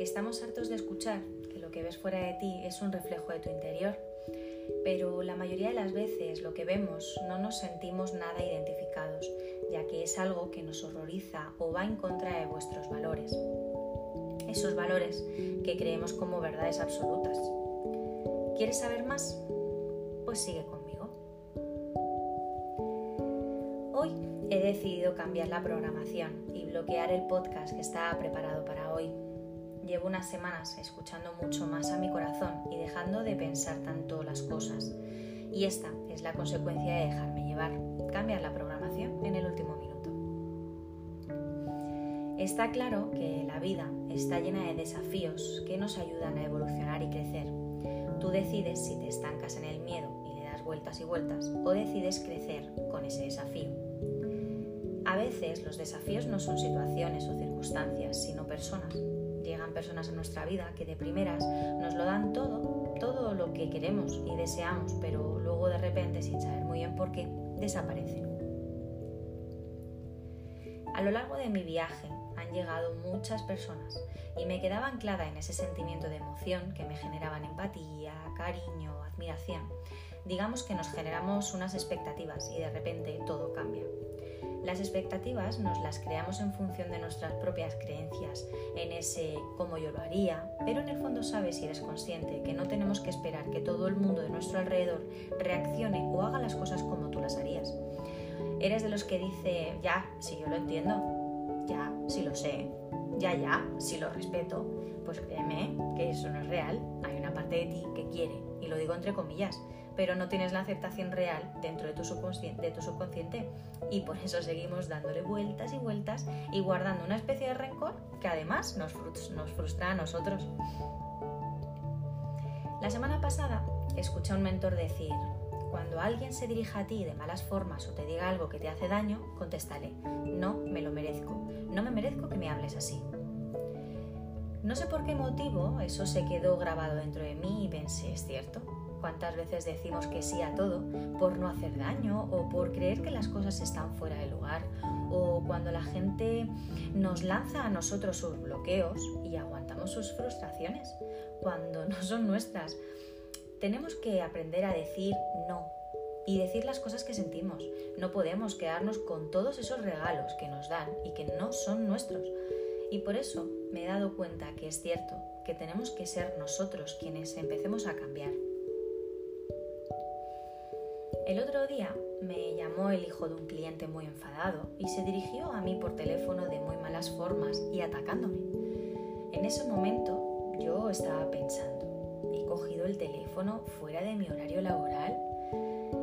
Estamos hartos de escuchar que lo que ves fuera de ti es un reflejo de tu interior, pero la mayoría de las veces lo que vemos no nos sentimos nada identificados, ya que es algo que nos horroriza o va en contra de vuestros valores. Esos valores que creemos como verdades absolutas. ¿Quieres saber más? Pues sigue conmigo. Hoy he decidido cambiar la programación y bloquear el podcast que estaba preparado para hoy. Llevo unas semanas escuchando mucho más a mi corazón y dejando de pensar tanto las cosas. Y esta es la consecuencia de dejarme llevar, cambiar la programación en el último minuto. Está claro que la vida está llena de desafíos que nos ayudan a evolucionar y crecer. Tú decides si te estancas en el miedo y le das vueltas y vueltas o decides crecer con ese desafío. A veces los desafíos no son situaciones o circunstancias, sino personas. Llegan personas a nuestra vida que de primeras nos lo dan todo, todo lo que queremos y deseamos, pero luego de repente, sin saber muy bien por qué, desaparecen. A lo largo de mi viaje han llegado muchas personas y me quedaba anclada en ese sentimiento de emoción que me generaban empatía, cariño, admiración. Digamos que nos generamos unas expectativas y de repente todo cambia. Las expectativas nos las creamos en función de nuestras propias creencias, en ese cómo yo lo haría, pero en el fondo sabes y eres consciente que no tenemos que esperar que todo el mundo de nuestro alrededor reaccione o haga las cosas como tú las harías. Eres de los que dice, ya, si yo lo entiendo, ya, si lo sé, ya, ya, si lo respeto, pues créeme que eso no es real. Hay una parte de ti que quiere, y lo digo entre comillas, pero no tienes la aceptación real dentro de tu subconsciente, y por eso seguimos dándole vueltas y vueltas y guardando una especie de rencor que además nos, nos frustra a nosotros. La semana pasada escuché a un mentor decir, cuando alguien se dirija a ti de malas formas o te diga algo que te hace daño, contéstale, no me lo merezco, no me merezco que me hables así. No sé por qué motivo eso se quedó grabado dentro de mí y pensé, es cierto, cuántas veces decimos que sí a todo por no hacer daño o por creer que las cosas están fuera de lugar o cuando la gente nos lanza a nosotros sus bloqueos y aguantamos sus frustraciones cuando no son nuestras. Tenemos que aprender a decir no y decir las cosas que sentimos. No podemos quedarnos con todos esos regalos que nos dan y que no son nuestros. Y por eso me he dado cuenta que es cierto que tenemos que ser nosotros quienes empecemos a cambiar. El otro día me llamó el hijo de un cliente muy enfadado y se dirigió a mí por teléfono de muy malas formas y atacándome. En ese momento yo estaba pensando, he cogido el teléfono fuera de mi horario laboral.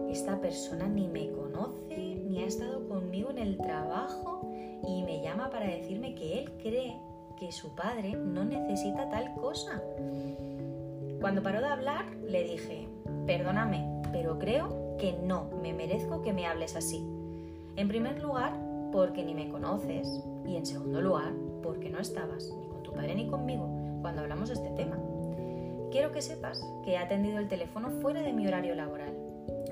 Esta persona ni me conoce, ni ha estado conmigo en el trabajo y me llama para decirme que él cree que su padre no necesita tal cosa. Cuando paró de hablar, le dije, perdóname, pero creo que no me merezco que me hables así. En primer lugar, porque ni me conoces y en segundo lugar, porque no estabas ni con tu padre ni conmigo cuando hablamos de este tema. Quiero que sepas que he atendido el teléfono fuera de mi horario laboral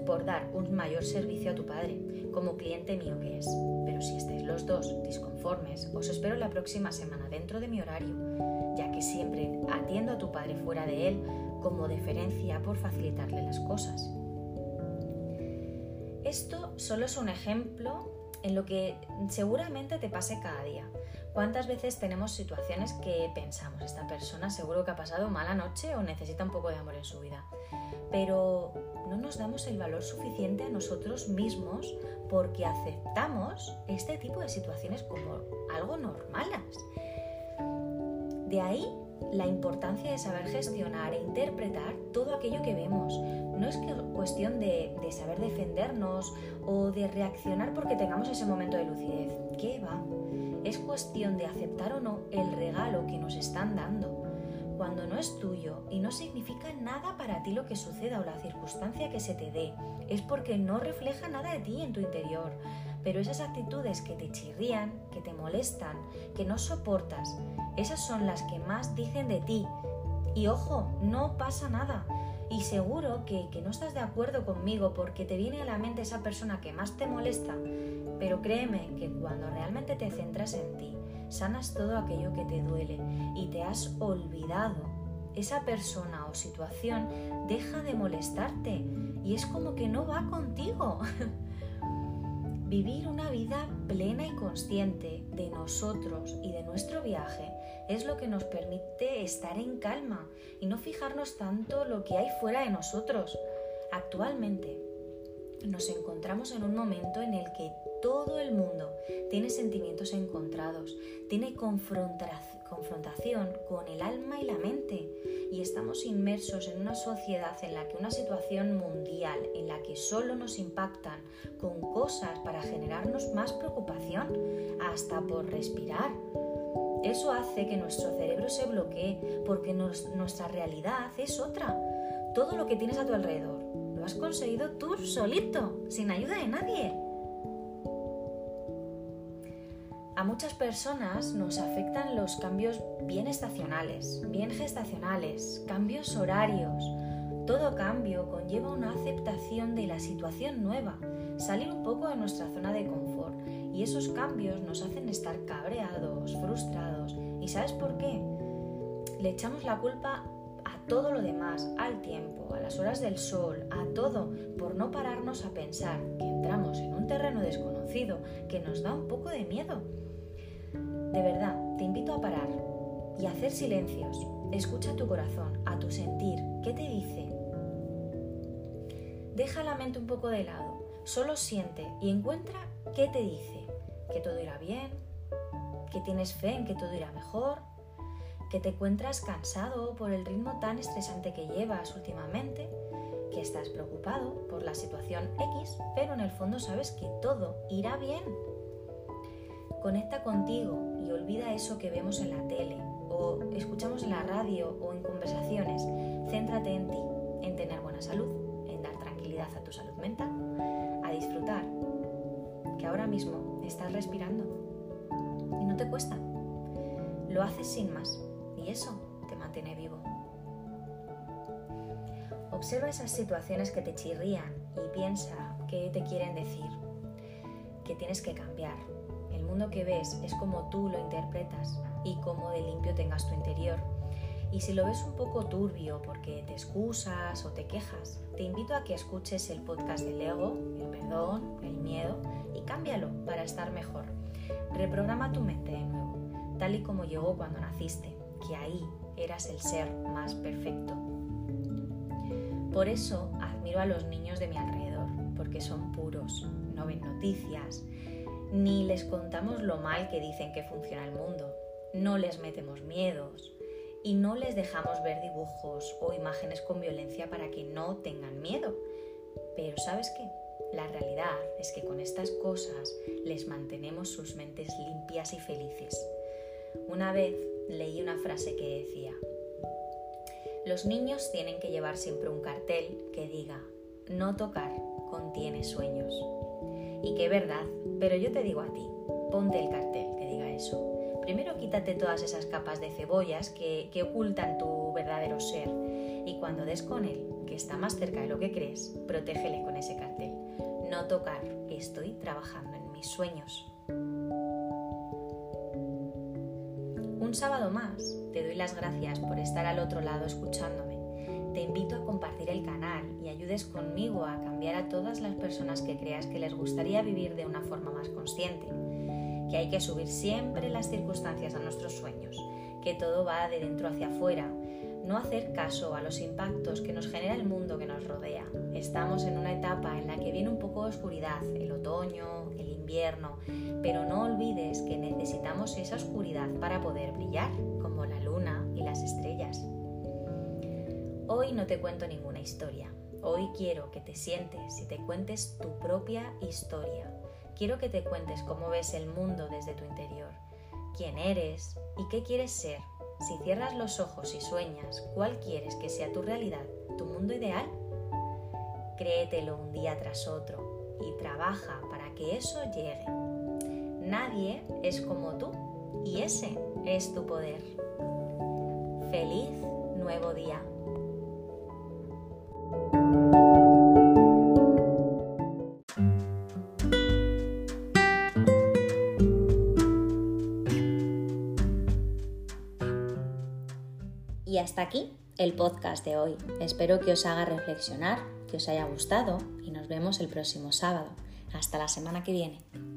por dar un mayor servicio a tu padre, como cliente mío que es. Pero si estáis los dos disconformes, os espero la próxima semana dentro de mi horario, ya que siempre atiendo a tu padre fuera de él como deferencia por facilitarle las cosas. Esto solo es un ejemplo en lo que seguramente te pase cada día. ¿Cuántas veces tenemos situaciones que pensamos, esta persona seguro que ha pasado mala noche o necesita un poco de amor en su vida? Pero no nos damos el valor suficiente a nosotros mismos porque aceptamos este tipo de situaciones como algo normales. De ahí la importancia de saber gestionar e interpretar todo aquello que vemos. No es cuestión de, de, saber defendernos o de reaccionar porque tengamos ese momento de lucidez. ¿Qué va? Es cuestión de aceptar o no el regalo que nos están dando. Cuando no es tuyo y no significa nada para ti lo que suceda o la circunstancia que se te dé, es porque no refleja nada de ti en tu interior. Pero esas actitudes que te chirrían, que te molestan, que no soportas, esas son las que más dicen de ti. Y ojo, no pasa nada. Y seguro que, que, no estás de acuerdo conmigo porque te viene a la mente esa persona que más te molesta. Pero créeme que cuando realmente te centras en ti, sanas todo aquello que te duele y te has olvidado, esa persona o situación deja de molestarte y es como que no va contigo. Vivir una vida plena y consciente de nosotros y de nuestro viaje es lo que nos permite estar en calma y no fijarnos tanto lo que hay fuera de nosotros. Actualmente nos encontramos en un momento en el que todo el mundo tiene sentimientos encontrados, tiene confrontación con el alma y la mente y estamos inmersos en una sociedad en la que una situación mundial en la que solo nos impactan con cosas para generarnos más preocupación, hasta por respirar. Eso hace que nuestro cerebro se bloquee porque nuestra realidad es otra. Todo lo que tienes a tu alrededor lo has conseguido tú solito, sin ayuda de nadie. A muchas personas nos afectan los cambios bien estacionales, bien gestacionales, cambios horarios. Todo cambio conlleva una aceptación de la situación nueva, salir un poco de nuestra zona de confort y esos cambios nos hacen estar cabreados, frustrados. ¿Y sabes por qué? Le echamos la culpa a todo lo demás, al tiempo, a las horas del sol, a todo, por no pararnos a pensar que entramos en un terreno desconocido que nos da un poco de miedo de verdad, te invito a parar y a hacer silencios. Escucha tu corazón, a tu sentir. ¿Qué te dice? Deja la mente un poco de lado. Solo siente y encuentra qué te dice. Que todo irá bien, que tienes fe en que todo irá mejor, que te encuentras cansado por el ritmo tan estresante que llevas últimamente, que estás preocupado por la situación X, pero en el fondo sabes que todo irá bien. Conecta contigo y olvida eso que vemos en la tele o escuchamos en la radio o en conversaciones. Céntrate en ti, en tener buena salud, en dar tranquilidad a tu salud mental, a disfrutar, que ahora mismo estás respirando y no te cuesta. Lo haces sin más y eso te mantiene vivo. Observa esas situaciones que te chirrían y piensa qué te quieren decir, que tienes que cambiar, mundo que ves es como tú lo interpretas y cómo de limpio tengas tu interior. Y si lo ves un poco turbio porque te excusas o te quejas, te invito a que escuches el podcast del ego, el perdón, el miedo estar mejor. Reprograma tu mente de nuevo, tal y como llegó cuando naciste, que ahí eras el ser más perfecto. Por eso admiro a los niños de mi alrededor, porque son puros, no ven noticias, ni les contamos lo mal que dicen que funciona el mundo, no les metemos miedos y no les dejamos ver dibujos o imágenes con violencia para que no tengan miedo. Pero ¿sabes qué? La realidad es que con estas cosas les mantenemos sus mentes limpias y felices. Una vez leí una frase que decía, los niños tienen que llevar siempre un cartel que diga, no tocar contiene sueños. Y qué verdad, pero yo te digo a ti, ponte el cartel que diga eso. Primero quítate todas esas capas de cebollas que, que ocultan tu verdadero ser y cuando des con él, que está más cerca de lo que crees, protégele con ese cartel. No tocar, estoy trabajando en mis sueños. Un sábado más, te doy las gracias por estar al otro lado escuchándome te invito a compartir el canal y ayudes conmigo a cambiar a todas las personas que creas que les gustaría vivir de una forma más consciente, que hay que subir siempre las circunstancias a nuestros sueños, que todo va de dentro hacia afuera, no hacer caso a los impactos que nos genera el mundo que nos rodea. Estamos en una etapa en la que viene un poco de oscuridad, el otoño, el invierno, pero no olvides que necesitamos esa oscuridad para poder brillar, como la luna y las estrellas. Hoy no te cuento ninguna historia. Hoy quiero que te sientes y te cuentes tu propia historia. Quiero que te cuentes cómo ves el mundo desde tu interior, quién eres y qué quieres ser. Si cierras los ojos y sueñas, ¿cuál quieres que sea tu realidad, tu mundo ideal? Créetelo un día tras otro y trabaja para que eso llegue. Nadie es como tú y ese es tu poder. Feliz nuevo día. Y hasta aquí el podcast de hoy. Espero que os haga reflexionar, que os haya gustado y nos vemos el próximo sábado. Hasta la semana que viene.